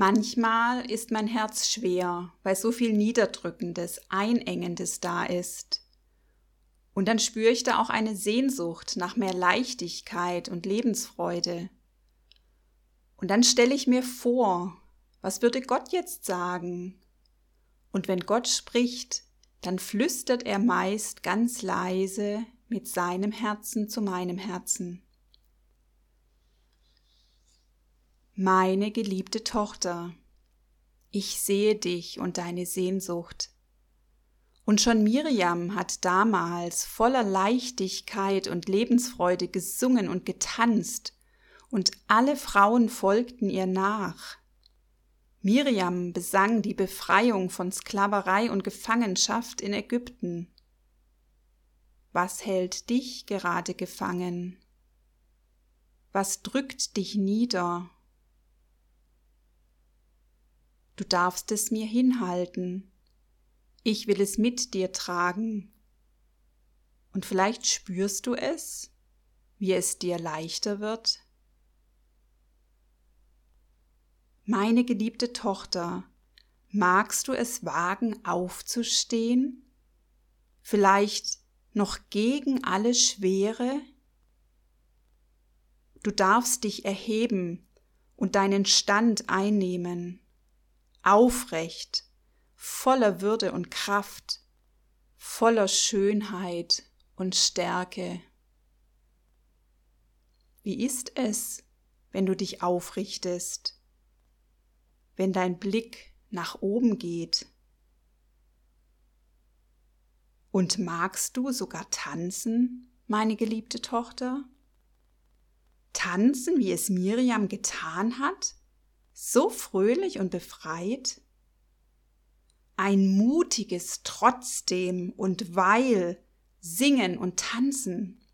Manchmal ist mein Herz schwer, weil so viel Niederdrückendes, Einengendes da ist. Und dann spüre ich da auch eine Sehnsucht nach mehr Leichtigkeit und Lebensfreude. Und dann stelle ich mir vor, was würde Gott jetzt sagen? Und wenn Gott spricht, dann flüstert er meist ganz leise mit seinem Herzen zu meinem Herzen. Meine geliebte Tochter, ich sehe dich und deine Sehnsucht. Und schon Miriam hat damals voller Leichtigkeit und Lebensfreude gesungen und getanzt, und alle Frauen folgten ihr nach. Miriam besang die Befreiung von Sklaverei und Gefangenschaft in Ägypten. Was hält dich gerade gefangen? Was drückt dich nieder? Du darfst es mir hinhalten. Ich will es mit dir tragen. Und vielleicht spürst du es, wie es dir leichter wird. Meine geliebte Tochter, magst du es wagen, aufzustehen? Vielleicht noch gegen alle Schwere? Du darfst dich erheben und deinen Stand einnehmen aufrecht, voller Würde und Kraft, voller Schönheit und Stärke. Wie ist es, wenn du dich aufrichtest, wenn dein Blick nach oben geht? Und magst du sogar tanzen, meine geliebte Tochter? Tanzen, wie es Miriam getan hat? So fröhlich und befreit? Ein mutiges trotzdem und weil singen und tanzen.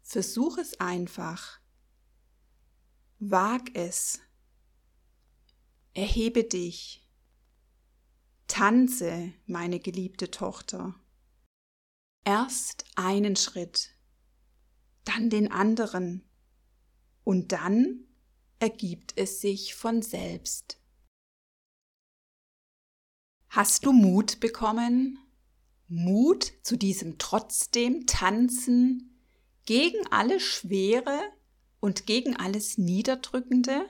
Versuch es einfach. Wag es. Erhebe dich. Tanze, meine geliebte Tochter. Erst einen Schritt, dann den anderen und dann ergibt es sich von selbst. Hast du Mut bekommen? Mut zu diesem trotzdem Tanzen gegen alle Schwere und gegen alles Niederdrückende?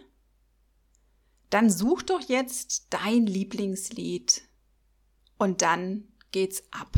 Dann such doch jetzt dein Lieblingslied und dann geht's ab.